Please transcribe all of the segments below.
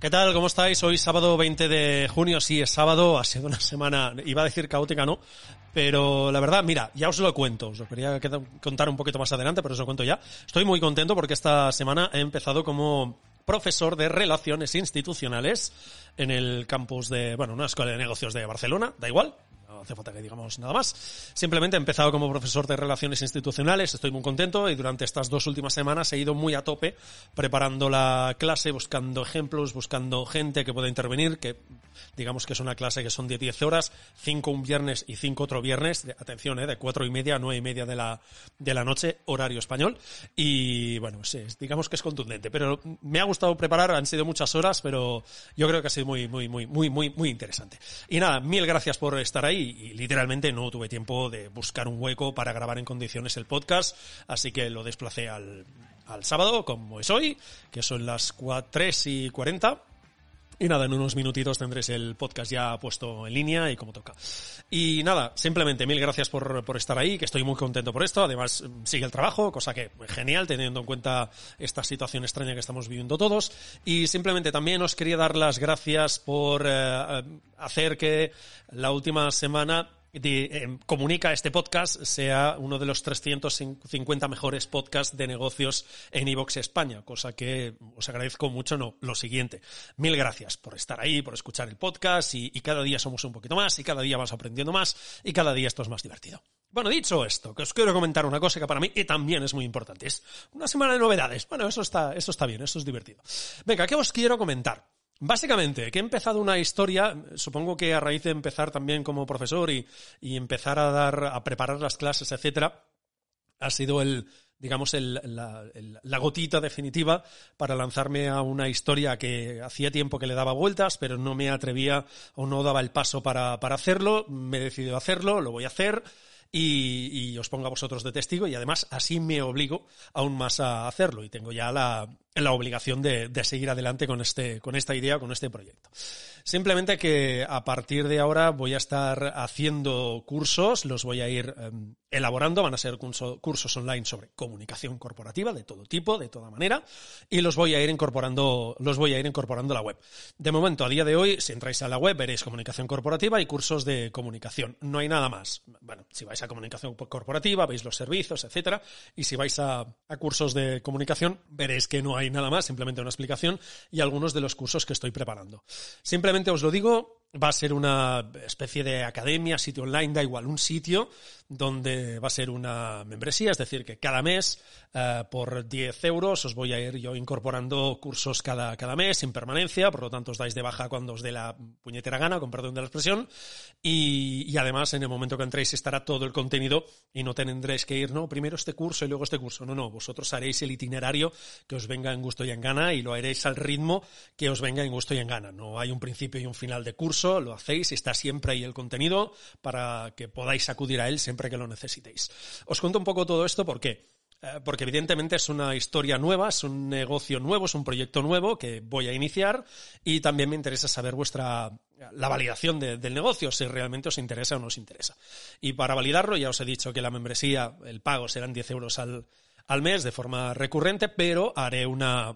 ¿Qué tal? ¿Cómo estáis? Hoy sábado 20 de junio, sí, es sábado, ha sido una semana, iba a decir caótica, no, pero la verdad, mira, ya os lo cuento, os lo quería contar un poquito más adelante, pero os lo cuento ya. Estoy muy contento porque esta semana he empezado como profesor de relaciones institucionales en el campus de, bueno, una escuela de negocios de Barcelona, da igual, no hace falta que digamos nada más. Simplemente he empezado como profesor de relaciones institucionales, estoy muy contento y durante estas dos últimas semanas he ido muy a tope preparando la clase, buscando ejemplos, buscando gente que pueda intervenir, que digamos que es una clase que son de 10 horas, 5 un viernes y 5 otro viernes, atención, eh, de 4 y media a 9 y media de la, de la noche, horario español. Y bueno, sí, digamos que es contundente, pero me ha gustado preparar, han sido muchas horas, pero yo creo que ha sido muy, muy, muy, muy, muy, muy interesante. Y nada, mil gracias por estar ahí y, literalmente no tuve tiempo de buscar un hueco para grabar en condiciones el podcast, así que lo desplacé al, al sábado, como es hoy, que son las 3 y 40. Y nada, en unos minutitos tendréis el podcast ya puesto en línea y como toca. Y nada, simplemente mil gracias por, por estar ahí, que estoy muy contento por esto. Además, sigue el trabajo, cosa que genial, teniendo en cuenta esta situación extraña que estamos viviendo todos. Y simplemente también os quería dar las gracias por eh, hacer que la última semana eh, comunica este podcast sea uno de los 350 mejores podcasts de negocios en iVox España, cosa que os agradezco mucho. No, lo siguiente, mil gracias por estar ahí, por escuchar el podcast y, y cada día somos un poquito más y cada día vamos aprendiendo más y cada día esto es más divertido. Bueno, dicho esto, que os quiero comentar una cosa que para mí y también es muy importante. Es una semana de novedades. Bueno, eso está, eso está bien, eso es divertido. Venga, ¿qué os quiero comentar? Básicamente, que he empezado una historia, supongo que a raíz de empezar también como profesor y, empezar a dar, a preparar las clases, etcétera, ha sido el, digamos, el, la, el, la, gotita definitiva para lanzarme a una historia que hacía tiempo que le daba vueltas, pero no me atrevía o no daba el paso para, para hacerlo. Me he decidido hacerlo, lo voy a hacer. Y, os pongo a vosotros de testigo y además así me obligo aún más a hacerlo y tengo ya la, la obligación de, de, seguir adelante con este, con esta idea, con este proyecto. Simplemente que a partir de ahora voy a estar haciendo cursos, los voy a ir eh, elaborando, van a ser curso, cursos online sobre comunicación corporativa de todo tipo, de toda manera, y los voy a ir incorporando, los voy a ir incorporando a la web. De momento, a día de hoy, si entráis a la web, veréis comunicación corporativa y cursos de comunicación. No hay nada más. Bueno, si vais a comunicación corporativa, veis los servicios, etcétera, y si vais a, a cursos de comunicación, veréis que no hay hay nada más, simplemente una explicación y algunos de los cursos que estoy preparando. Simplemente os lo digo, va a ser una especie de academia, sitio online, da igual, un sitio donde va a ser una membresía, es decir, que cada mes, eh, por 10 euros, os voy a ir yo incorporando cursos cada, cada mes, sin permanencia, por lo tanto os dais de baja cuando os dé la puñetera gana, con perdón de la expresión, y, y además en el momento que entréis estará todo el contenido y no tendréis que ir, no, primero este curso y luego este curso, no, no, vosotros haréis el itinerario que os venga en gusto y en gana y lo haréis al ritmo que os venga en gusto y en gana, no hay un principio y un final de curso, lo hacéis y está siempre ahí el contenido para que podáis acudir a él siempre que lo necesitéis. Os cuento un poco todo esto porque porque evidentemente es una historia nueva, es un negocio nuevo, es un proyecto nuevo que voy a iniciar y también me interesa saber vuestra la validación de, del negocio, si realmente os interesa o no os interesa. Y para validarlo ya os he dicho que la membresía, el pago serán 10 euros al, al mes de forma recurrente, pero haré una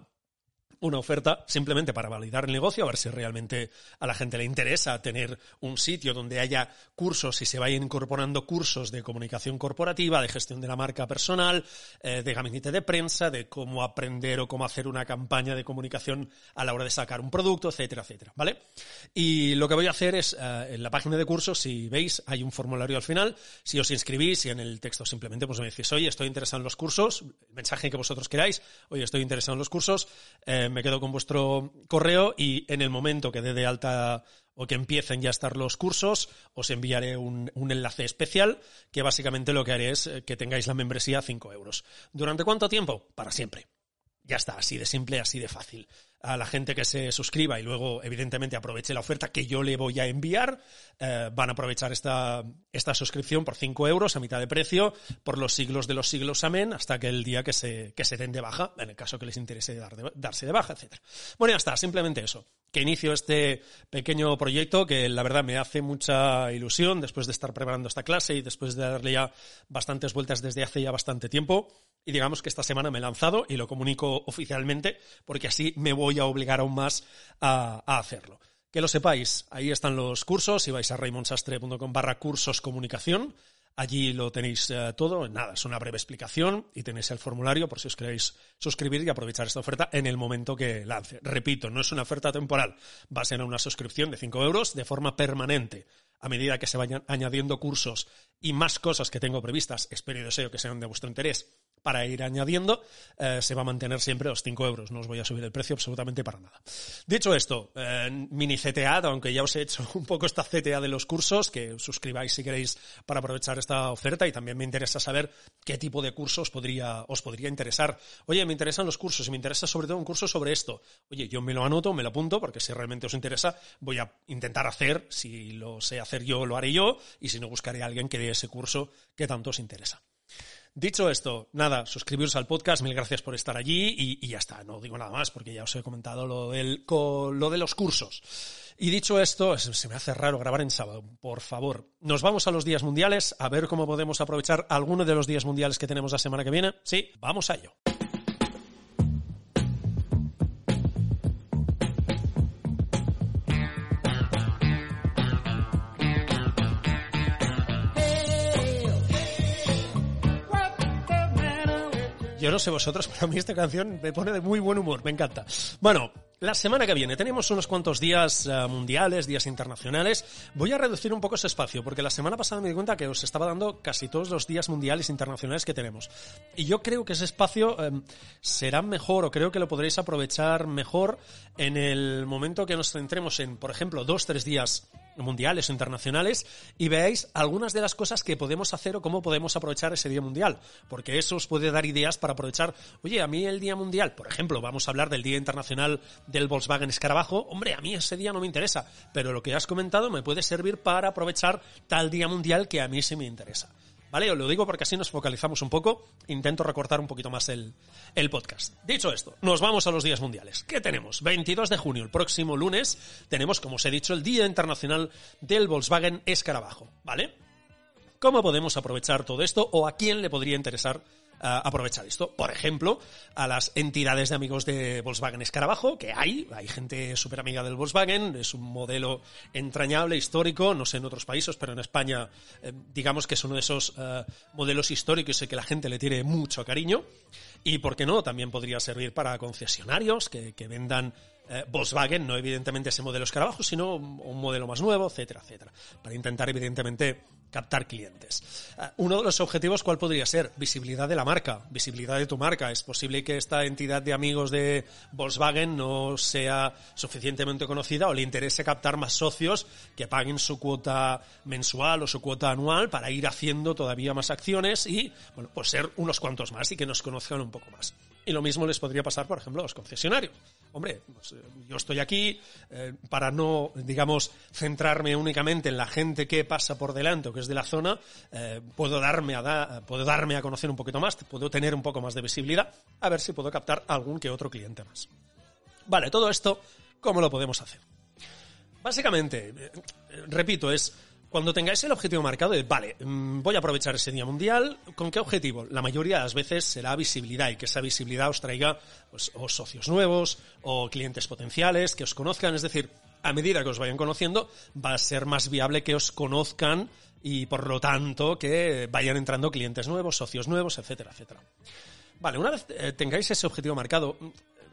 una oferta simplemente para validar el negocio, a ver si realmente a la gente le interesa tener un sitio donde haya cursos y se vayan incorporando cursos de comunicación corporativa, de gestión de la marca personal, eh, de gabinete de prensa, de cómo aprender o cómo hacer una campaña de comunicación a la hora de sacar un producto, etcétera, etcétera, ¿vale? Y lo que voy a hacer es, eh, en la página de cursos, si veis, hay un formulario al final, si os inscribís y en el texto simplemente pues me decís, oye, estoy interesado en los cursos, mensaje que vosotros queráis, oye, estoy interesado en los cursos, eh, eh, me quedo con vuestro correo y en el momento que dé de alta o que empiecen ya a estar los cursos, os enviaré un, un, enlace especial que básicamente lo que haré es eh, que tengáis la membresía a 5 euros. ¿Durante cuánto tiempo? Para siempre. Ya está, así de simple, así de fácil a la gente que se suscriba y luego, evidentemente, aproveche la oferta que yo le voy a enviar, eh, van a aprovechar esta, esta suscripción por 5 euros a mitad de precio por los siglos de los siglos, amén, hasta que el día que se, que se den de baja, en el caso que les interese dar darse de baja, etc. Bueno, ya está, simplemente eso. Que inicio este pequeño proyecto que la verdad me hace mucha ilusión después de estar preparando esta clase y después de darle ya bastantes vueltas desde hace ya bastante tiempo. Y digamos que esta semana me he lanzado y lo comunico oficialmente porque así me voy a obligar aún más a, hacerlo. Que lo sepáis, ahí están los cursos, si vais a raymonsastre.com barra cursos comunicación, allí lo tenéis eh, todo, nada, es una breve explicación y tenéis el formulario por si os queréis suscribir y aprovechar esta oferta en el momento que lance. Repito, no es una oferta temporal, va a ser una suscripción de 5 euros de forma permanente. A medida que se vayan añadiendo cursos y más cosas que tengo previstas, espero y deseo que sean de vuestro interés para ir añadiendo, eh, se va a mantener siempre los 5 euros. No os voy a subir el precio absolutamente para nada. Dicho esto, eh, mini CTA, aunque ya os he hecho un poco esta CTA de los cursos, que suscribáis si queréis para aprovechar esta oferta y también me interesa saber qué tipo de cursos os podría interesar. Oye, me interesan los cursos y me interesa sobre todo un curso sobre esto. Oye, yo me lo anoto, me lo apunto, porque si realmente os interesa, voy a intentar hacer, si lo sé hacer yo, lo haré yo, y si no, buscaré a alguien que dé ese curso que tanto os interesa. Dicho esto, nada, suscribiros al podcast, mil gracias por estar allí y, ya está, no digo nada más porque ya os he comentado lo, del, lo de los cursos. Y dicho esto, se me hace raro grabar en sábado, por favor. Nos vamos a los días mundiales, a ver cómo podemos aprovechar alguno de los días mundiales que tenemos la semana que viene. Sí, vamos a ello. Yo no sé vosotros, pero a mí esta canción me pone de muy buen humor, me encanta. Bueno, la semana que viene tenemos unos cuantos días uh, mundiales, días internacionales. Voy a reducir un poco ese espacio, porque la semana pasada me di cuenta que os estaba dando casi todos los días mundiales internacionales que tenemos. Y yo creo que ese espacio um, será mejor, o creo que lo podréis aprovechar mejor en el momento que nos centremos en, por ejemplo, dos, tres días mundiales o internacionales y veáis algunas de las cosas que podemos hacer o cómo podemos aprovechar ese Día Mundial, porque eso os puede dar ideas para aprovechar, oye, a mí el Día Mundial, por ejemplo, vamos a hablar del Día Internacional del Volkswagen Escarabajo, hombre, a mí ese día no me interesa, pero lo que has comentado me puede servir para aprovechar tal Día Mundial que a mí sí me interesa. ¿Vale? Os lo digo porque así nos focalizamos un poco. Intento recortar un poquito más el, el podcast. Dicho esto, nos vamos a los días mundiales. ¿Qué tenemos? 22 de junio, el próximo lunes, tenemos, como os he dicho, el Día Internacional del Volkswagen Escarabajo. ¿Vale? ¿Cómo podemos aprovechar todo esto o a quién le podría interesar aprovechar esto. Por ejemplo, a las entidades de amigos de Volkswagen Escarabajo, que hay, hay gente súper amiga del Volkswagen, es un modelo entrañable, histórico, no sé en otros países, pero en España eh, digamos que es uno de esos eh, modelos históricos y que la gente le tiene mucho cariño. Y, ¿por qué no? También podría servir para concesionarios que, vendan eh, Volkswagen, no evidentemente ese modelo escarabajo, sino un modelo más nuevo, etcétera, etcétera, para intentar evidentemente captar clientes. Eh, uno de los objetivos, ¿cuál podría ser? Visibilidad de la marca, visibilidad de tu marca. Es posible que esta entidad de amigos de Volkswagen no sea suficientemente conocida o le interese captar más socios que paguen su cuota mensual o su cuota anual para ir haciendo todavía más acciones y, bueno, pues ser unos cuantos más y que nos conozcan un poco más. Y lo mismo les podría pasar, por ejemplo, a los concesionarios. Hombre, pues, eh, yo estoy aquí eh, para no, digamos, centrarme únicamente en la gente que pasa por delante o que es de la zona, eh, puedo, darme a puedo darme a conocer un poquito más, puedo tener un poco más de visibilidad, a ver si puedo captar algún que otro cliente más. Vale, todo esto, ¿cómo lo podemos hacer? Básicamente, repito, es cuando tengáis el objetivo marcado de, vale, mm, voy a aprovechar ese día mundial, ¿con qué objetivo? La mayoría de las veces será visibilidad y que esa visibilidad os traiga pues, o socios nuevos o clientes potenciales que os conozcan. Es decir, a medida que os vayan conociendo, va a ser más viable que os conozcan y por lo tanto que vayan entrando clientes nuevos, socios nuevos, etcétera, etcétera. Vale, una vez eh, tengáis ese objetivo marcado,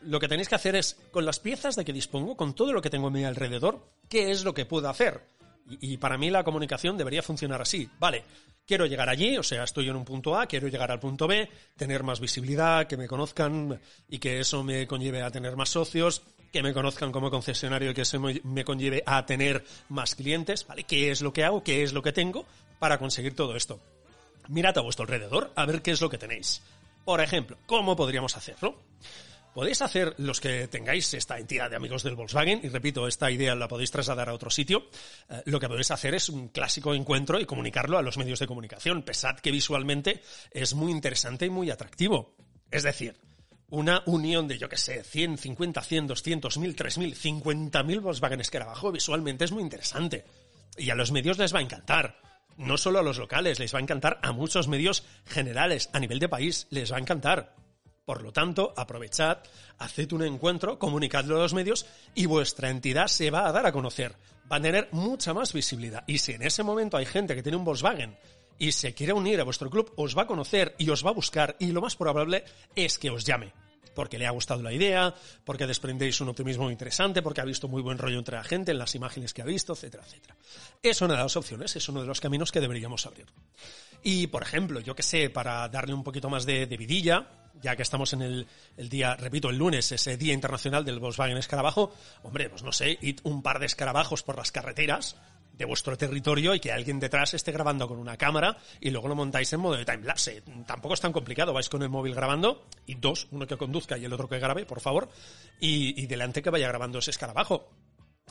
lo que tenéis que hacer es, con las piezas de que dispongo, con todo lo que tengo a mi alrededor, ¿qué es lo que puedo hacer? Y, para mí la comunicación debería funcionar así. Vale, quiero llegar allí, o sea, estoy en un punto A, quiero llegar al punto B, tener más visibilidad, que me conozcan y que eso me conlleve a tener más socios, que me conozcan como concesionario y que eso me conlleve a tener más clientes, ¿vale? ¿Qué es lo que hago? ¿Qué es lo que tengo para conseguir todo esto? Mirad a vuestro alrededor a ver qué es lo que tenéis. Por ejemplo, ¿cómo podríamos hacerlo? Podéis hacer los que tengáis esta entidad de amigos del Volkswagen, y repito, esta idea la podéis trasladar a otro sitio, eh, lo que podéis hacer es un clásico encuentro y comunicarlo a los medios de comunicación. Pesad que visualmente es muy interesante y muy atractivo. Es decir, una unión de, yo que sé, 100, 50, 100, 200, 1000, 3000, 50.000 Volkswagen Escarabajo visualmente es muy interesante. Y a los medios les va a encantar. No solo a los locales, les va a encantar a muchos medios generales, a nivel de país, les va a encantar. Por lo tanto, aprovechad, haced un encuentro, comunicadlo a los medios y vuestra entidad se va a dar a conocer. Va a tener mucha más visibilidad. Y si en ese momento hay gente que tiene un Volkswagen y se quiere unir a vuestro club, os va a conocer y os va a buscar y lo más probable es que os llame porque le ha gustado la idea, porque desprendéis un optimismo interesante, porque ha visto muy buen rollo entre la gente en las imágenes que ha visto, etcétera, etcétera. Es una de las opciones, es uno de los caminos que deberíamos abrir. Y, por ejemplo, yo que sé, para darle un poquito más de, vidilla, ya que estamos en el, el, día, repito, el lunes, ese Día Internacional del Volkswagen Escarabajo, hombre, pues no sé, id un par de escarabajos por las carreteras, de vuestro territorio y que alguien detrás esté grabando con una cámara y luego lo montáis en modo de timelapse. Tampoco es tan complicado, vais con el móvil grabando y dos, uno que conduzca y el otro que grabe, por favor, y, delante que vaya grabando ese escarabajo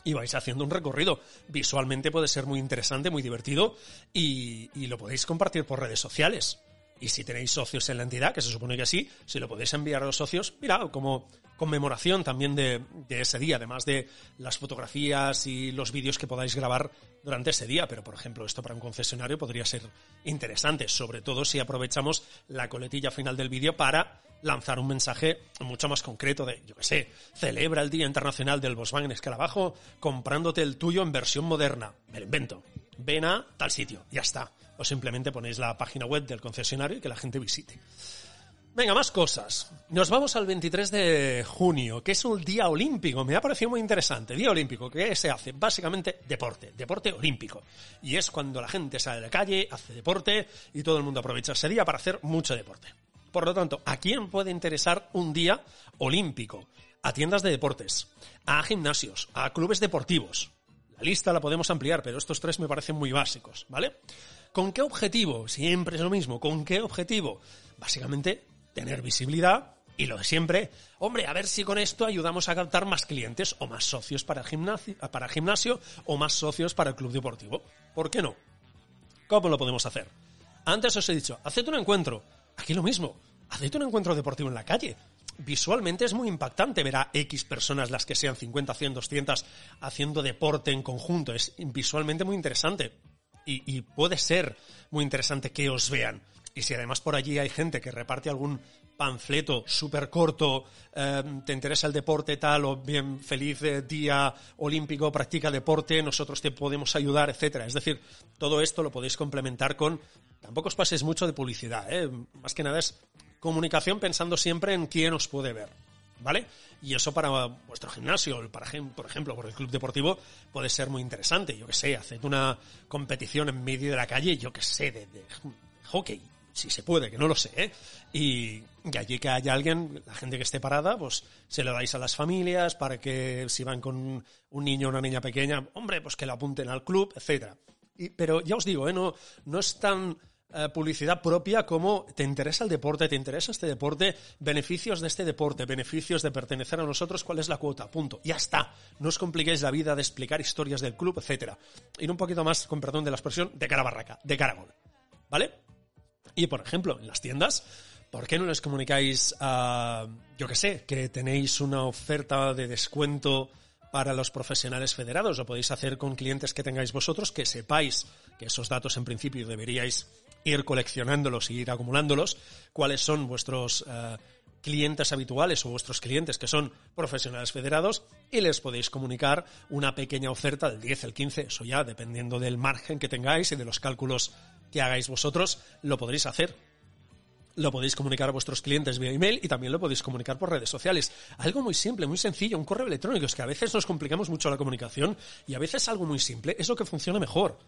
y vais haciendo un recorrido. Visualmente puede ser muy interesante, muy divertido y, y, lo podéis compartir por redes sociales. Y si tenéis socios en la entidad, que se supone que sí, si lo podéis enviar a los socios, mira, como conmemoración también de, ese día, además de las fotografías y los vídeos que podáis grabar durante ese día. Pero, por ejemplo, esto para un concesionario podría ser interesante, sobre todo si aprovechamos la coletilla final del vídeo para lanzar un mensaje mucho más concreto de, yo qué sé, celebra el Día Internacional del Volkswagen Escarabajo comprándote el tuyo en versión moderna. Me lo invento. Ven a tal sitio, ya está. O simplemente ponéis la página web del concesionario y que la gente visite. Venga, más cosas. Nos vamos al 23 de junio, que es un día olímpico. Me ha parecido muy interesante. Día olímpico, ¿qué se hace? Básicamente deporte, deporte olímpico. Y es cuando la gente sale de la calle, hace deporte y todo el mundo aprovecha ese día para hacer mucho deporte. Por lo tanto, ¿a quién puede interesar un día olímpico? A tiendas de deportes, a gimnasios, a clubes deportivos. La lista la podemos ampliar, pero estos tres me parecen muy básicos, ¿vale? ¿Con qué objetivo? Siempre es lo mismo. ¿Con qué objetivo? Básicamente tener visibilidad y lo de siempre, hombre, a ver si con esto ayudamos a captar más clientes o más socios para el gimnasio, para el gimnasio o más socios para el club deportivo. ¿Por qué no? ¿Cómo lo podemos hacer? Antes os he dicho, haced un encuentro. Aquí lo mismo, haced un encuentro deportivo en la calle. Visualmente es muy impactante ver a X personas, las que sean 50, 100, 200, haciendo deporte en conjunto. Es visualmente muy interesante. Y, puede ser muy interesante que os vean. Y si además por allí hay gente que reparte algún panfleto súper corto, eh, te interesa el deporte tal, o bien feliz eh, día olímpico, practica deporte, nosotros te podemos ayudar, etcétera. Es decir, todo esto lo podéis complementar con, tampoco os paséis mucho de publicidad, ¿eh? más que nada es comunicación pensando siempre en quién os puede ver. ¿Vale? Y eso para vuestro gimnasio, para, por ejemplo, por el club deportivo, puede ser muy interesante. Yo que sé, haced una competición en medio de la calle, yo que sé, de hockey si se puede, que no lo sé, ¿eh? Y, allí que haya alguien, la gente que esté parada, pues se lo dais a las familias para que si van con un niño o una niña pequeña, hombre, pues que lo apunten al club, etcétera. pero ya os digo, ¿eh? no, no es tan eh, publicidad propia como te interesa el deporte, te interesa este deporte, beneficios de este deporte, beneficios de pertenecer a nosotros, cuál es la cuota, punto. Ya está. No os compliquéis la vida de explicar historias del club, etcétera. Ir un poquito más, con perdón de la expresión, de cara barraca, de cara gol. ¿Vale? Y, por ejemplo, en las tiendas, ¿por qué no les comunicáis, a, yo que sé, que tenéis una oferta de descuento para los profesionales federados? Lo podéis hacer con clientes que tengáis vosotros, que sepáis que esos datos en principio deberíais ir coleccionándolos y ir acumulándolos, cuáles son vuestros eh, clientes habituales o vuestros clientes que son profesionales federados y les podéis comunicar una pequeña oferta del 10, el 15, eso ya dependiendo del margen que tengáis y de los cálculos que hagáis vosotros, lo podréis hacer. lo podéis comunicar a vuestros clientes vía email y también lo podéis comunicar por redes sociales. Algo muy simple, muy sencillo, un correo electrónico. Es que a veces nos complicamos mucho la comunicación y a veces algo muy simple es lo que funciona mejor.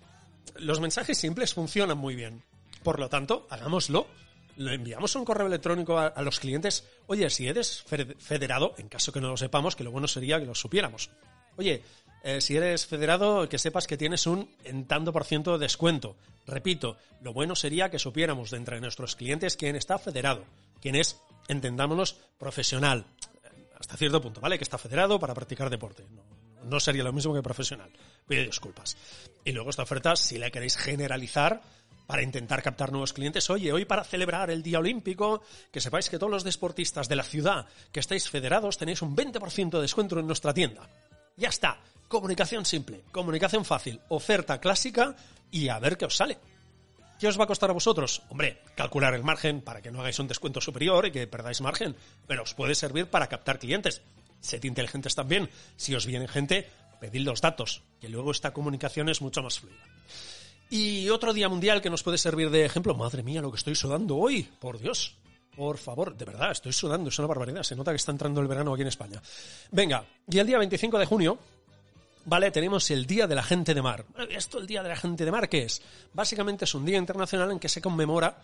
Los mensajes simples funcionan muy bien. Por lo tanto, hagámoslo. Lo enviamos un correo electrónico a, los clientes. Oye, si eres federado, en caso que no lo sepamos, que lo bueno sería que lo supiéramos. Oye, eh, si eres federado, que sepas que tienes un en tanto por ciento de descuento. Repito, lo bueno sería que supiéramos de entre nuestros clientes quién está federado, quién es, entendámonos, profesional. Hasta cierto punto, ¿vale? Que está federado para practicar deporte. No, sería lo mismo que profesional. Pido disculpas. Y luego esta oferta, si la queréis generalizar, para intentar captar nuevos clientes. Oye, hoy para celebrar el Día Olímpico, que sepáis que todos los deportistas de la ciudad que estáis federados tenéis un 20% de descuento en nuestra tienda. Ya está. Comunicación simple, comunicación fácil, oferta clásica y a ver qué os sale. ¿Qué os va a costar a vosotros? Hombre, calcular el margen para que no hagáis un descuento superior y que perdáis margen, pero os puede servir para captar clientes. Sed inteligentes también. Si os viene gente, pedid los datos, que luego esta comunicación es mucho más fluida. Y otro día mundial que nos puede servir de ejemplo. Madre mía, lo que estoy sudando hoy, por Dios. Por favor, de verdad, estoy sudando, es una barbaridad. Se nota que está entrando el verano aquí en España. Venga, y el día 25 de junio, Vale, tenemos el Día de la Gente de Mar. ¿Esto, el Día de la Gente de Mar, qué es? Básicamente es un día internacional en que se conmemora,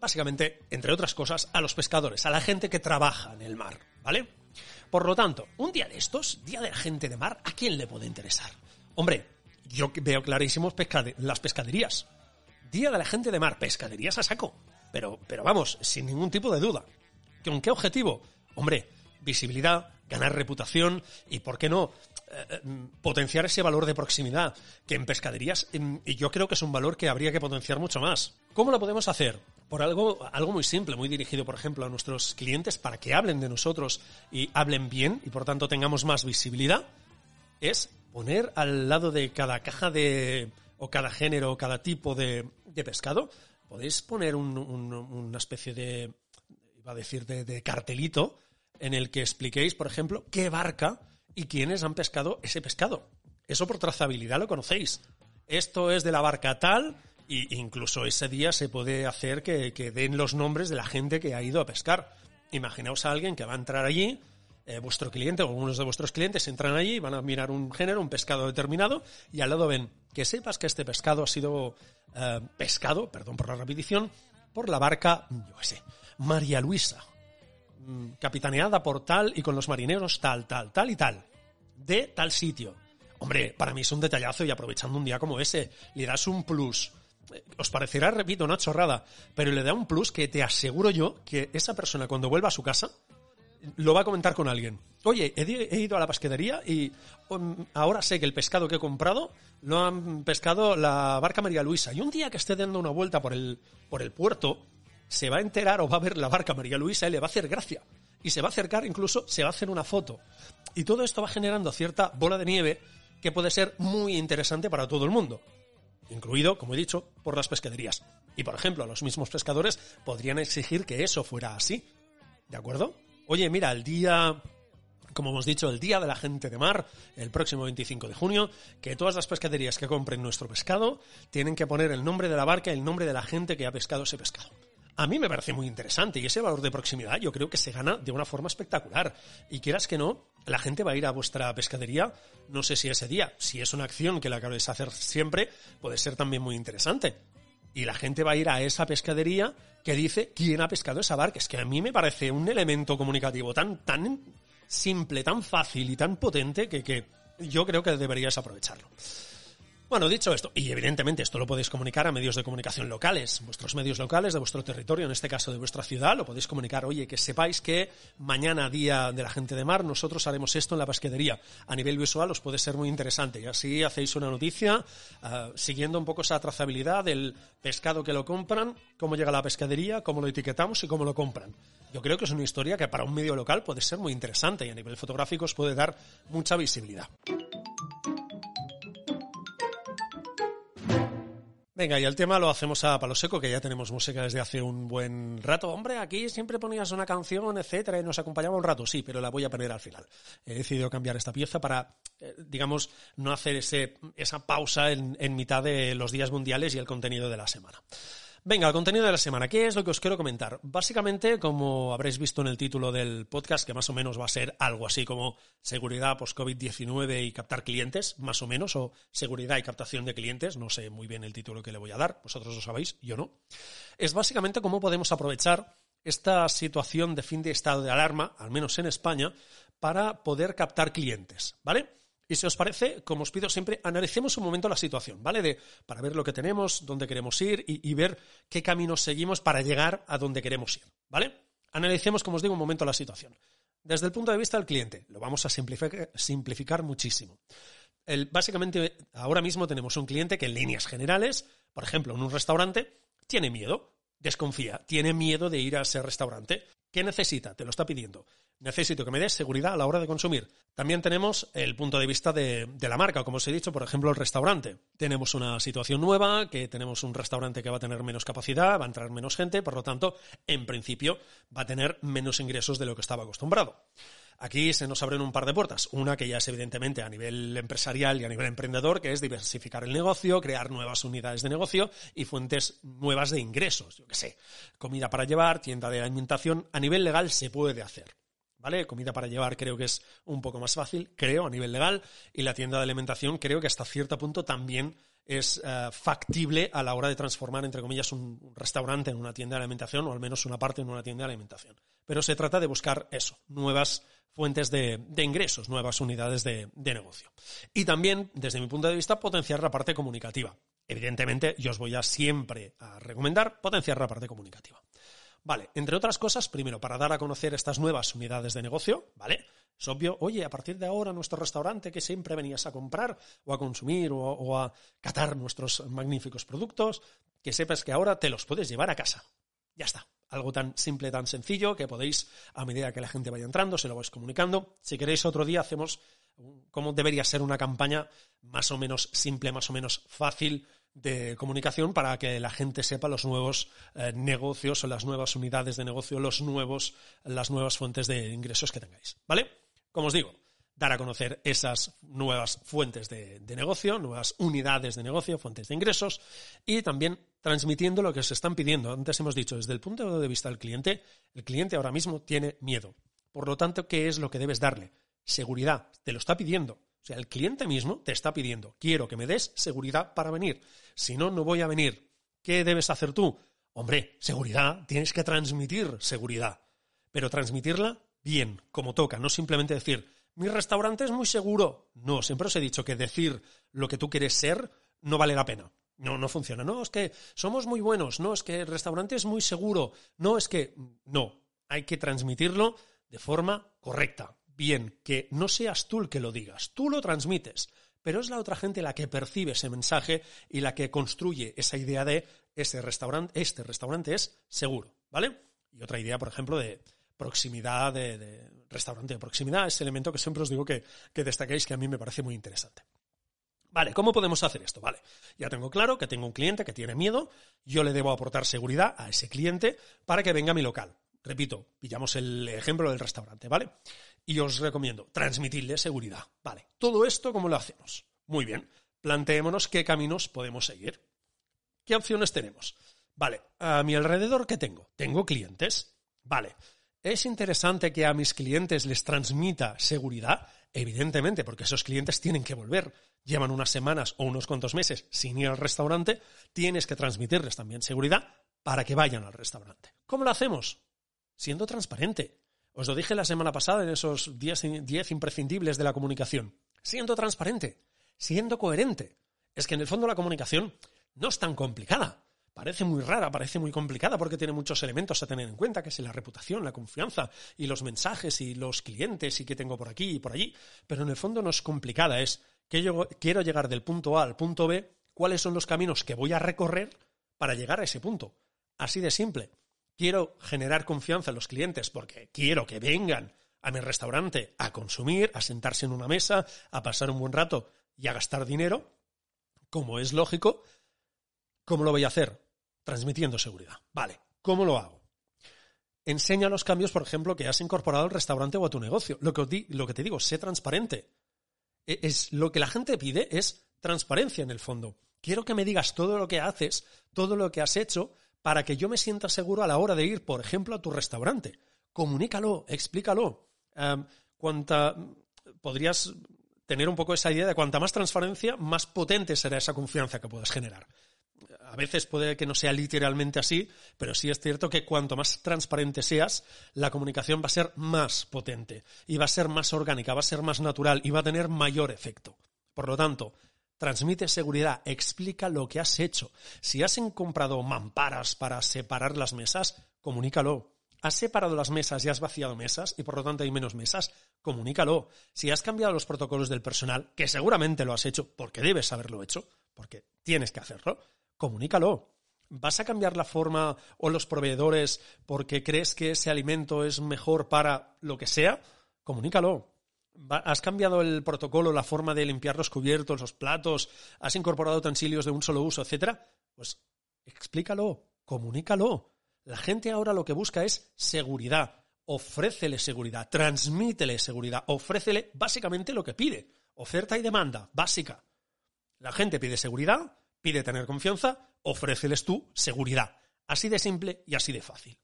básicamente, entre otras cosas, a los pescadores, a la gente que trabaja en el mar, ¿vale? Por lo tanto, un día de estos, Día de la Gente de Mar, ¿a quién le puede interesar? Hombre, yo veo clarísimos las pescaderías. Día de la Gente de Mar, pescaderías a saco. Pero, pero vamos, sin ningún tipo de duda. ¿Con qué objetivo? Hombre, visibilidad, ganar reputación y, ¿por qué no?, eh, eh, potenciar ese valor de proximidad, que en pescaderías, y yo creo que es un valor que habría que potenciar mucho más. ¿Cómo lo podemos hacer? Por algo, algo muy simple, muy dirigido, por ejemplo, a nuestros clientes para que hablen de nosotros y hablen bien y por tanto tengamos más visibilidad, es poner al lado de cada caja de, o cada género, o cada tipo de, pescado, podéis poner una especie de, iba a decir, de cartelito en el que expliquéis, por ejemplo, qué barca y quiénes han pescado ese pescado. Eso por trazabilidad lo conocéis. Esto es de la barca tal, e incluso ese día se puede hacer que, den los nombres de la gente que ha ido a pescar. Imaginaos a alguien que va a entrar allí, eh, vuestro cliente o algunos de vuestros clientes entran allí, van a mirar un género, un pescado determinado, y al lado ven que sepas que este pescado ha sido eh, pescado, perdón por la repetición, por la barca, yo sé, María Luisa, Mm, capitaneada por tal y con los marineros tal, tal, tal y tal, de tal sitio. Hombre, para mí es un detallazo y aprovechando un día como ese, le das un plus. Eh, os parecerá, repito, una chorrada, pero le da un plus que te aseguro yo que esa persona cuando vuelva a su casa lo va a comentar con alguien. Oye, he, ido a la pesquería y um, ahora sé que el pescado que he comprado lo han pescado la barca María Luisa. Y un día que esté dando una vuelta por el, por el puerto, se va a enterar o va a ver la barca María Luisa y le va a hacer gracia. Y se va a acercar, incluso se va a hacer una foto. Y todo esto va generando cierta bola de nieve que puede ser muy interesante para todo el mundo. Incluido, como he dicho, por las pescaderías. Y por ejemplo, los mismos pescadores podrían exigir que eso fuera así. ¿De acuerdo? Oye, mira, el día como hemos dicho, el Día de la Gente de Mar, el próximo 25 de junio, que todas las pescaderías que compren nuestro pescado tienen que poner el nombre de la barca y el nombre de la gente que ha pescado ese pescado a mí me parece muy interesante y ese valor de proximidad yo creo que se gana de una forma espectacular. Y quieras que no, la gente va a ir a vuestra pescadería, no sé si ese día, si es una acción que la queréis hacer siempre, puede ser también muy interesante. Y la gente va a ir a esa pescadería que dice quién ha pescado esa barca. Es que a mí me parece un elemento comunicativo tan, tan simple, tan fácil y tan potente que, que yo creo que deberías aprovecharlo. Bueno, dicho esto, y evidentemente esto lo podéis comunicar a medios de comunicación locales, vuestros medios locales de vuestro territorio, en este caso de vuestra ciudad, lo podéis comunicar, oye, que sepáis que mañana, día de la gente de mar, nosotros haremos esto en la pesquería. A nivel visual os puede ser muy interesante y así hacéis una noticia ah, siguiendo un poco esa trazabilidad del pescado que lo compran, cómo llega a la pescadería, cómo lo etiquetamos y cómo lo compran. Yo creo que es una historia que para un medio local puede ser muy interesante y a nivel fotográfico os puede dar mucha visibilidad. Venga, y el tema lo hacemos a palo seco, que ya tenemos música desde hace un buen rato. Hombre, aquí siempre ponías una canción, etcétera, y nos acompañaba un rato, sí, pero la voy a poner al final. He decidido cambiar esta pieza para, eh, digamos, no hacer ese, esa pausa en, en mitad de los días mundiales y el contenido de la semana. Venga, el contenido de la semana. ¿Qué es lo que os quiero comentar? Básicamente, como habréis visto en el título del podcast, que más o menos va a ser algo así como seguridad post-COVID-19 y captar clientes, más o menos, o seguridad y captación de clientes, no sé muy bien el título que le voy a dar, vosotros lo sabéis, yo no. Es básicamente cómo podemos aprovechar esta situación de fin de estado de alarma, al menos en España, para poder captar clientes, ¿vale? Y si os parece, como os pido siempre, analicemos un momento la situación, ¿vale? De, para ver lo que tenemos, dónde queremos ir y, ver qué caminos seguimos para llegar a donde queremos ir, ¿vale? Analicemos, como os digo, un momento la situación. Desde el punto de vista del cliente, lo vamos a simplificar, muchísimo. Básicamente, ahora mismo tenemos un cliente que en líneas generales, por ejemplo, en un restaurante, tiene miedo, desconfía, tiene miedo de ir a ese restaurante. ¿Qué necesita? Te lo está pidiendo. Necesito que me des seguridad a la hora de consumir. También tenemos el punto de vista de, la marca, como os he dicho, por ejemplo, el restaurante. Tenemos una situación nueva, que tenemos un restaurante que va a tener menos capacidad, va a entrar menos gente, por lo tanto, en principio, va a tener menos ingresos de lo que estaba acostumbrado. Aquí se nos abren un par de puertas. Una que ya es evidentemente a nivel empresarial y a nivel emprendedor, que es diversificar el negocio, crear nuevas unidades de negocio y fuentes nuevas de ingresos. Yo qué sé, comida para llevar, tienda de alimentación. A nivel legal se puede hacer. ¿Vale? Comida para llevar creo que es un poco más fácil, creo, a nivel legal. Y la tienda de alimentación creo que hasta cierto punto también es eh, factible a la hora de transformar, entre comillas, un, restaurante en una tienda de alimentación o al menos una parte en una tienda de alimentación. Pero se trata de buscar eso, nuevas fuentes de, ingresos, nuevas unidades de, negocio. Y también, desde mi punto de vista, potenciar la parte comunicativa. Evidentemente, yo os voy a siempre a recomendar potenciar la parte comunicativa. Vale, entre otras cosas, primero, para dar a conocer estas nuevas unidades de negocio, ¿vale? Es obvio, oye, a partir de ahora nuestro restaurante que siempre venías a comprar o a consumir o, a catar nuestros magníficos productos, que sepas que ahora te los puedes llevar a casa. Ya está. Algo tan simple, tan sencillo, que podéis, a medida que la gente vaya entrando, se lo vais comunicando. Si queréis, otro día hacemos cómo debería ser una campaña más o menos simple, más o menos fácil de comunicación para que la gente sepa los nuevos eh, negocios o las nuevas unidades de negocio, los nuevos, las nuevas fuentes de ingresos que tengáis. ¿Vale? Como os digo, dar a conocer esas nuevas fuentes de, negocio, nuevas unidades de negocio, fuentes de ingresos y también transmitiendo lo que se están pidiendo. Antes hemos dicho, desde el punto de vista del cliente, el cliente ahora mismo tiene miedo. Por lo tanto, ¿qué es lo que debes darle? Seguridad. Te lo está pidiendo. O sea, el cliente mismo te está pidiendo, quiero que me des seguridad para venir. Si no, no voy a venir. ¿Qué debes hacer tú? Hombre, seguridad, tienes que transmitir seguridad. Pero transmitirla bien, como toca, no simplemente decir, mi restaurante es muy seguro. No, siempre os he dicho que decir lo que tú quieres ser no vale la pena. No, no funciona. No, es que somos muy buenos. No, es que el restaurante es muy seguro. No, es que... No, hay que transmitirlo de forma correcta. Bien, que no seas tú el que lo digas, tú lo transmites, pero es la otra gente la que percibe ese mensaje y la que construye esa idea de este restaurante, este restaurante es seguro, ¿vale? Y otra idea, por ejemplo, de, proximidad de, restaurante de proximidad, ese elemento que siempre os digo que, que destaquéis que a mí me parece muy interesante. Vale, ¿cómo podemos hacer esto? Vale, ya tengo claro que tengo un cliente que tiene miedo, yo le debo aportar seguridad a ese cliente para que venga a mi local. Repito, pillamos el ejemplo del restaurante, ¿vale? Y os recomiendo transmitirle seguridad. Vale, todo esto, ¿cómo lo hacemos? Muy bien, planteémonos qué caminos podemos seguir. ¿Qué opciones tenemos? Vale, a mi alrededor, ¿qué tengo? Tengo clientes. Vale, ¿Es interesante que a mis clientes les transmita seguridad? Evidentemente, porque esos clientes tienen que volver. Llevan unas semanas o unos cuantos meses sin ir al restaurante, tienes que transmitirles también seguridad para que vayan al restaurante. ¿Cómo lo hacemos? Siendo transparente. Os lo dije la semana pasada en esos 10 imprescindibles de la comunicación. Siendo transparente, siendo coherente. Es que en el fondo la comunicación no es tan complicada parece muy rara, parece muy complicada porque tiene muchos elementos a tener en cuenta, que es la reputación, la confianza y los mensajes y los clientes y que tengo por aquí y por allí. Pero en el fondo no es complicada, es que yo quiero llegar del punto A al punto B, cuáles son los caminos que voy a recorrer para llegar a ese punto. Así de simple. Quiero generar confianza en los clientes porque quiero que vengan a mi restaurante a consumir, a sentarse en una mesa, a pasar un buen rato y a gastar dinero, como es lógico. ¿Cómo lo voy a hacer? transmitiendo seguridad. Vale, ¿cómo lo hago? Enseña los cambios, por ejemplo, que has incorporado al restaurante o a tu negocio. Lo que, te digo, sé transparente. E, es, lo que la gente pide es transparencia en el fondo. Quiero que me digas todo lo que haces, todo lo que has hecho, para que yo me sienta seguro a la hora de ir, por ejemplo, a tu restaurante. Comunícalo, explícalo. Em, cuanta, podrías tener un poco esa idea de cuanta más transparencia, más potente será esa confianza que puedas generar. A veces puede que no sea literalmente así, pero sí es cierto que cuanto más transparente seas, la comunicación va a ser más potente y va a ser más orgánica, va a ser más natural y va a tener mayor efecto. Por lo tanto, transmite seguridad, explica lo que has hecho. Si has comprado mamparas para separar las mesas, comunícalo. ¿Has separado las mesas y has vaciado mesas y por lo tanto hay menos mesas? Comunícalo. Si has cambiado los protocolos del personal, que seguramente lo has hecho porque debes haberlo hecho, porque tienes que hacerlo, comunícalo. ¿Vas a cambiar la forma o los proveedores porque crees que ese alimento es mejor para lo que sea? Comunícalo. ¿Has cambiado el protocolo, la forma de limpiar los cubiertos, los platos? ¿Has incorporado utensilios de un solo uso, etcétera? Pues explícalo, comunícalo. La gente ahora lo que busca es seguridad. Ofrécele seguridad, transmítele seguridad, ofrécele básicamente lo que pide. Oferta y demanda, básica. La gente pide seguridad, pide tener confianza, ofréceles tú seguridad. Así de simple y así de fácil.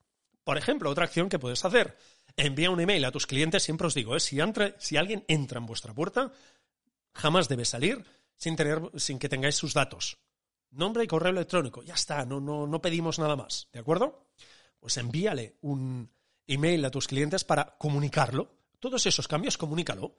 Por ejemplo, otra acción que puedes hacer, envía un email a tus clientes, siempre os digo, ¿eh? si, si alguien entra en vuestra puerta, jamás debe salir sin, tener, sin que tengáis sus datos. Nombre y correo electrónico, ya está, no, no, no pedimos nada más, ¿de acuerdo? Pues envíale un email a tus clientes para comunicarlo. Todos esos cambios, comunícalo.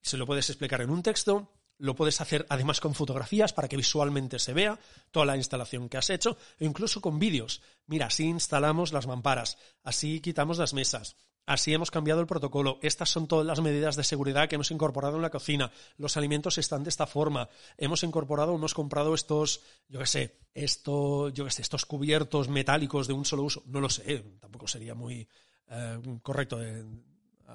Se lo puedes explicar en un texto, lo puedes hacer además con fotografías para que visualmente se vea toda la instalación que has hecho, e incluso con vídeos. Mira, así instalamos las mamparas, así quitamos las mesas, así hemos cambiado el protocolo. Estas son todas las medidas de seguridad que hemos incorporado en la cocina. Los alimentos están de esta forma. Hemos incorporado, hemos comprado estos, yo qué sé, esto, yo qué sé, estos cubiertos metálicos de un solo uso. No lo sé, tampoco sería muy eh, correcto de,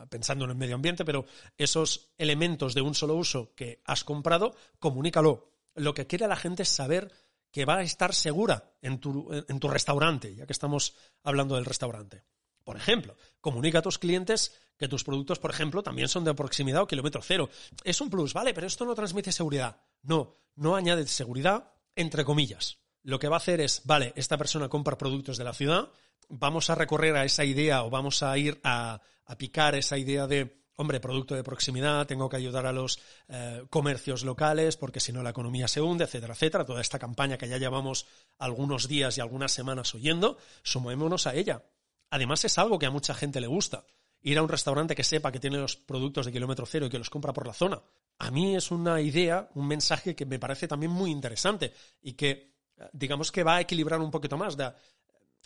pensando en el medio ambiente, pero esos elementos de un solo uso que has comprado, comunícalo. Lo que quiere la gente es saber que va a estar segura en tu, en tu restaurante, ya que estamos hablando del restaurante. Por ejemplo, comunica a tus clientes que tus productos, por ejemplo, también son de proximidad o kilómetro cero. Es un plus, ¿vale? Pero esto no transmite seguridad. No, no añade seguridad, entre comillas. Lo que va a hacer es, vale, esta persona compra productos de la ciudad, vamos a recorrer a esa idea o vamos a ir a, picar esa idea de, hombre, producto de proximidad, tengo que ayudar a los eh, comercios locales porque si no la economía se hunde, etcétera, etcétera. Toda esta campaña que ya llevamos algunos días y algunas semanas oyendo, sumémonos a ella. Además es algo que a mucha gente le gusta. Ir a un restaurante que sepa que tiene los productos de kilómetro cero y que los compra por la zona. A mí es una idea, un mensaje que me parece también muy interesante y que digamos que va a equilibrar un poquito más.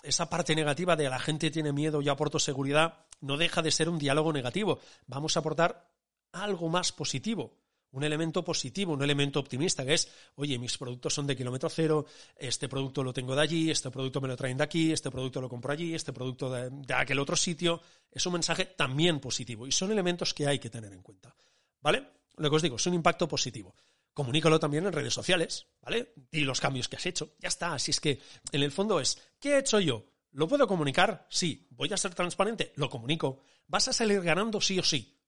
Esa parte negativa de la gente tiene miedo, yo aporto seguridad, no deja de ser un diálogo negativo. Vamos a aportar algo más positivo, un elemento positivo, un elemento optimista, que es, oye, mis productos son de kilómetro cero, este producto lo tengo de allí, este producto me lo traen de aquí, este producto lo compro allí, este producto de, aquel otro sitio. Es un mensaje también positivo y son elementos que hay que tener en cuenta. ¿Vale? Lo que os digo, es un impacto positivo comunícalo también en redes sociales, ¿vale? Y los cambios que has hecho. Ya está. Así es que, en el fondo es, ¿qué he hecho yo? ¿Lo puedo comunicar? Sí. ¿Voy a ser transparente? Lo comunico. ¿Vas a salir ganando sí o sí?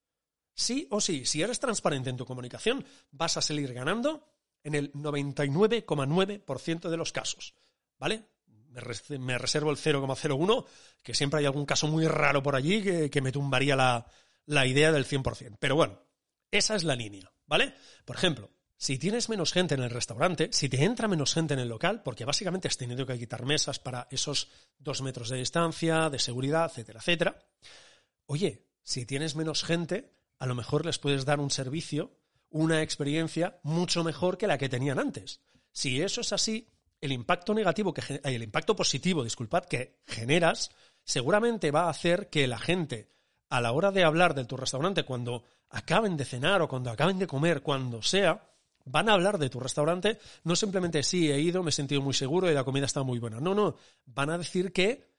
Sí o sí. Si eres transparente en tu comunicación, vas a salir ganando en el 99,9% de los casos, ¿vale? Me, reservo el 0,01, que siempre hay algún caso muy raro por allí que, me tumbaría la, la idea del 100%. Pero bueno, esa es la línea, ¿vale? Por ejemplo, si tienes menos gente en el restaurante, si te entra menos gente en el local, porque básicamente has tenido que quitar mesas para esos dos metros de distancia, de seguridad, etcétera, etcétera, oye, si tienes menos gente, a lo mejor les puedes dar un servicio, una experiencia mucho mejor que la que tenían antes. Si eso es así, el impacto negativo, que, el impacto positivo, disculpad, que generas, seguramente va a hacer que la gente, a la hora de hablar de tu restaurante, cuando acaben de cenar o cuando acaben de comer, cuando sea, van a hablar de tu restaurante, no simplemente sí, he ido, me he sentido muy seguro y la comida está muy buena. No, no, van a decir que,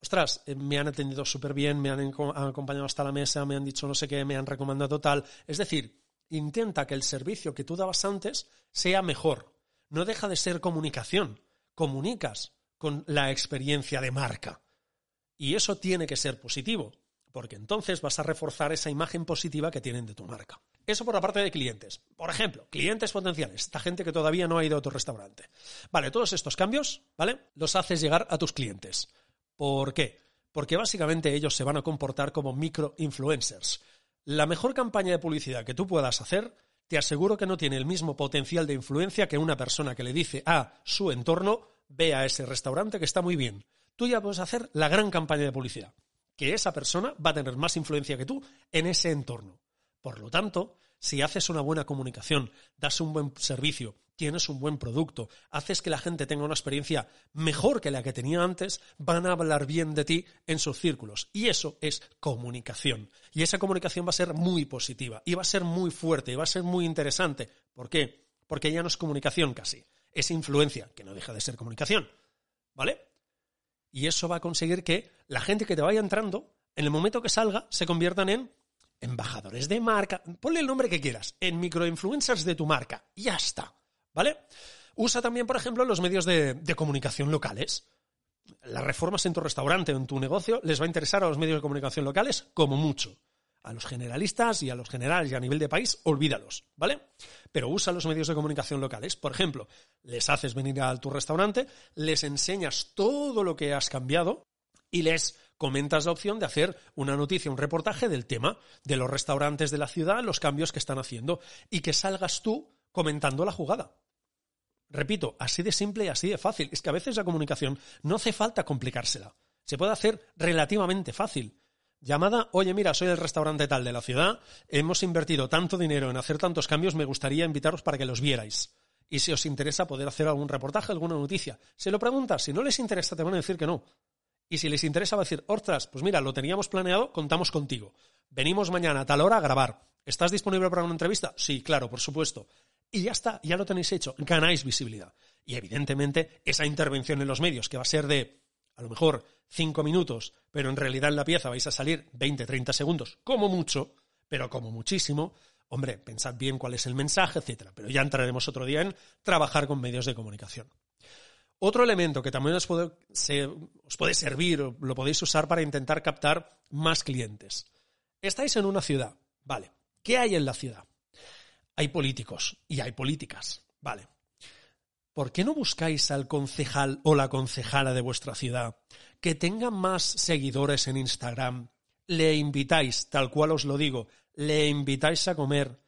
ostras, eh, me han atendido súper bien, me han acompañado hasta la mesa, me han dicho no sé qué, me han recomendado tal. Es decir, intenta que el servicio que tú dabas antes sea mejor. No deja de ser comunicación. Comunicas con la experiencia de marca. Y eso tiene que ser positivo. porque entonces vas a reforzar esa imagen positiva que tienen de tu marca. Eso por la parte de clientes. Por ejemplo, clientes potenciales, esta gente que todavía no ha ido a tu restaurante. Vale, todos estos cambios, ¿vale? Los haces llegar a tus clientes. ¿Por qué? Porque básicamente ellos se van a comportar como micro-influencers. La mejor campaña de publicidad que tú puedas hacer, te aseguro que no tiene el mismo potencial de influencia que una persona que le dice a su entorno, ve a ese restaurante que está muy bien. Tú ya puedes hacer la gran campaña de publicidad, que esa persona va a tener más influencia que tú en ese entorno. Por lo tanto, si haces una buena comunicación, das un buen servicio, tienes un buen producto, haces que la gente tenga una experiencia mejor que la que tenía antes, van a hablar bien de ti en sus círculos. Y eso es comunicación. Y esa comunicación va a ser muy positiva, y va a ser muy fuerte, y va a ser muy interesante. ¿Por qué? Porque ya no es comunicación casi, es influencia, que no deja de ser comunicación. ¿Vale? Y eso va a conseguir que la gente que te vaya entrando, en el momento que salga, se conviertan en embajadores de marca, ponle el nombre que quieras, en microinfluencers de tu marca. Ya está. ¿Vale? Usa también, por ejemplo, los medios de, comunicación locales. Las reformas en tu restaurante o en tu negocio les va a interesar a los medios de comunicación locales como mucho. A los generalistas y a los generales y a nivel de país, olvídalos, ¿vale? Pero usa los medios de comunicación locales. Por ejemplo, les haces venir a tu restaurante, les enseñas todo lo que has cambiado y les comentas la opción de hacer una noticia, un reportaje del tema, de los restaurantes de la ciudad, los cambios que están haciendo, y que salgas tú comentando la jugada. Repito, así de simple y así de fácil. Es que a veces la comunicación no hace falta complicársela. Se puede hacer relativamente fácil. Llamada, oye, mira, soy el restaurante tal de la ciudad, hemos invertido tanto dinero en hacer tantos cambios, me gustaría invitaros para que los vierais. Y si os interesa poder hacer algún reportaje, alguna noticia. Se lo preguntas, si no les interesa te van a decir que no. Y si les interesa va a decir, ostras, pues mira, lo teníamos planeado, contamos contigo. Venimos mañana a tal hora a grabar. ¿Estás disponible para una entrevista? Sí, claro, por supuesto. Y ya está, ya lo tenéis hecho, ganáis visibilidad. Y evidentemente esa intervención en los medios, que va a ser de a lo mejor cinco minutos, pero en realidad en la pieza vais a salir 20, 30 segundos, como mucho, pero como muchísimo, hombre, pensad bien cuál es el mensaje, etcétera. Pero ya entraremos otro día en trabajar con medios de comunicación. Otro elemento que también os puede, os puede servir, lo podéis usar para intentar captar más clientes. Estáis en una ciudad, vale. ¿Qué hay en la ciudad? Hay políticos y hay políticas, vale. ¿Por qué no buscáis al concejal o la concejala de vuestra ciudad que tenga más seguidores en Instagram? Le invitáis, tal cual os lo digo, le invitáis a comer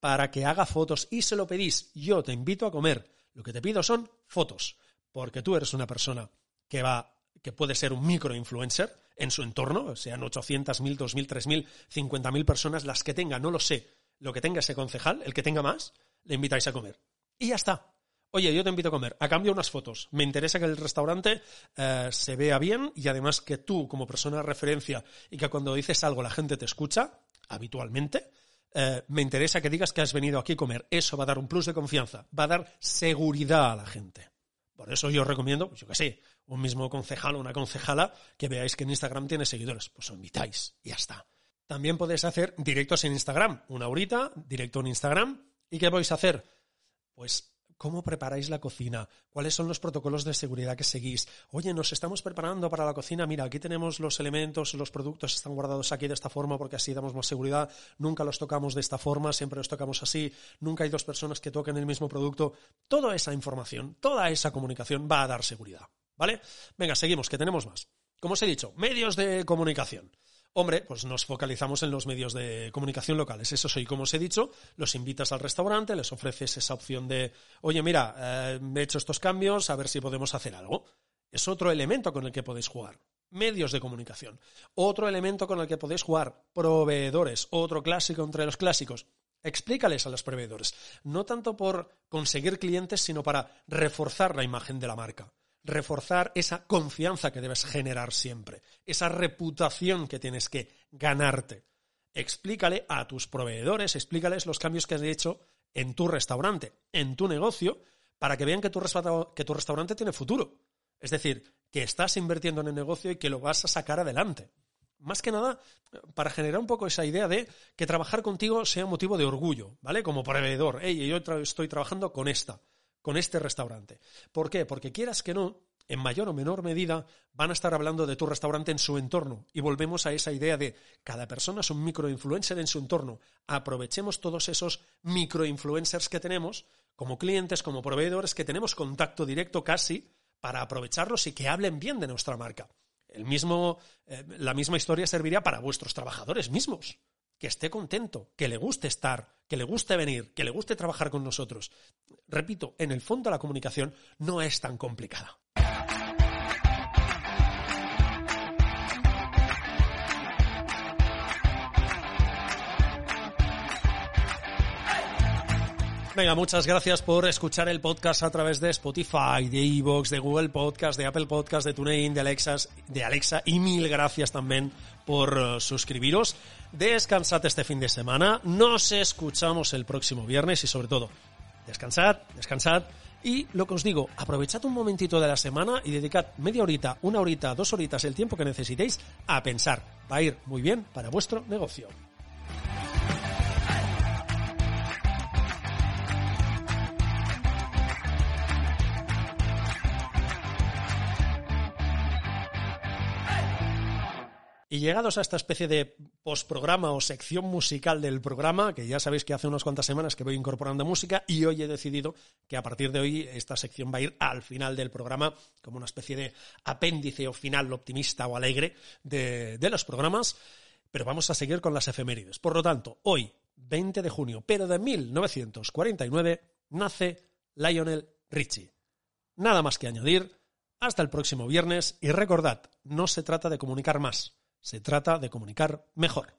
para que haga fotos y se lo pedís. Yo te invito a comer. Lo que te pido son fotos porque tú eres una persona que va, que puede ser un microinfluencer en su entorno, sean 800, 1000, 2000, 3000, 50.000 personas, las que tenga, no lo sé, lo que tenga ese concejal, el que tenga más, le invitáis a comer. Y ya está. Oye, yo te invito a comer, a cambio unas fotos. Me interesa que el restaurante eh, se vea bien y además que tú, como persona de referencia, y que cuando dices algo la gente te escucha, habitualmente, eh, me interesa que digas que has venido aquí a comer. Eso va a dar un plus de confianza, va a dar seguridad a la gente. Por eso yo os recomiendo, pues yo qué sé, un mismo concejal o una concejala que veáis que en Instagram tiene seguidores. Pues os invitáis y ya está. También podéis hacer directos en Instagram. Una horita, directo en Instagram. ¿Y qué vais a hacer? Pues ¿Cómo preparáis la cocina? ¿Cuáles son los protocolos de seguridad que seguís? Oye, nos estamos preparando para la cocina. Mira, aquí tenemos los elementos, los productos están guardados aquí de esta forma porque así damos más seguridad. Nunca los tocamos de esta forma, siempre los tocamos así. Nunca hay dos personas que toquen el mismo producto. Toda esa información, toda esa comunicación va a dar seguridad. ¿Vale? Venga, seguimos, que tenemos más. Como os he dicho, medios de comunicación. Hombre, pues nos focalizamos en los medios de comunicación locales. Eso soy, como os he dicho, los invitas al restaurante, les ofreces esa opción de, oye, mira, eh, he hecho estos cambios, a ver si podemos hacer algo. Es otro elemento con el que podéis jugar. Medios de comunicación. Otro elemento con el que podéis jugar. Proveedores. Otro clásico entre los clásicos. Explícales a los proveedores. No tanto por conseguir clientes, sino para reforzar la imagen de la marca reforzar esa confianza que debes generar siempre, esa reputación que tienes que ganarte. Explícale a tus proveedores, explícales los cambios que has hecho en tu restaurante, en tu negocio, para que vean que tu, restaurante tiene futuro. Es decir, que estás invirtiendo en el negocio y que lo vas a sacar adelante. Más que nada, para generar un poco esa idea de que trabajar contigo sea motivo de orgullo, ¿vale? Como proveedor. Hey, yo estoy trabajando con esta con este restaurante. ¿Por qué? Porque quieras que no, en mayor o menor medida, van a estar hablando de tu restaurante en su entorno. Y volvemos a esa idea de cada persona es un microinfluencer en su entorno. Aprovechemos todos esos microinfluencers que tenemos, como clientes, como proveedores, que tenemos contacto directo casi, para aprovecharlos y que hablen bien de nuestra marca. El mismo, eh, la misma historia serviría para vuestros trabajadores mismos que esté contento, que le guste estar, que le guste venir, que le guste trabajar con nosotros. Repito, en el fondo la comunicación no es tan complicada. Venga, muchas gracias por escuchar el podcast a través de Spotify, de Evox, de Google Podcast, de Apple Podcast, de TuneIn, de Alexa, de Alexa y mil gracias también por uh, suscribiros. Descansad este fin de semana. Nos escuchamos el próximo viernes y sobre todo, descansad, descansad. Y lo que os digo, aprovechad un momentito de la semana y dedicad media horita, una horita, dos horitas, el tiempo que necesitéis a pensar. Va a ir muy bien para vuestro negocio. Y llegados a esta especie de postprograma o sección musical del programa, que ya sabéis que hace unas cuantas semanas que voy incorporando música y hoy he decidido que a partir de hoy esta sección va a ir al final del programa como una especie de apéndice o final optimista o alegre de, de los programas, pero vamos a seguir con las efemérides. Por lo tanto, hoy, 20 de junio, pero de 1949, nace Lionel Richie. Nada más que añadir. Hasta el próximo viernes y recordad, no se trata de comunicar más se trata de comunicar mejor.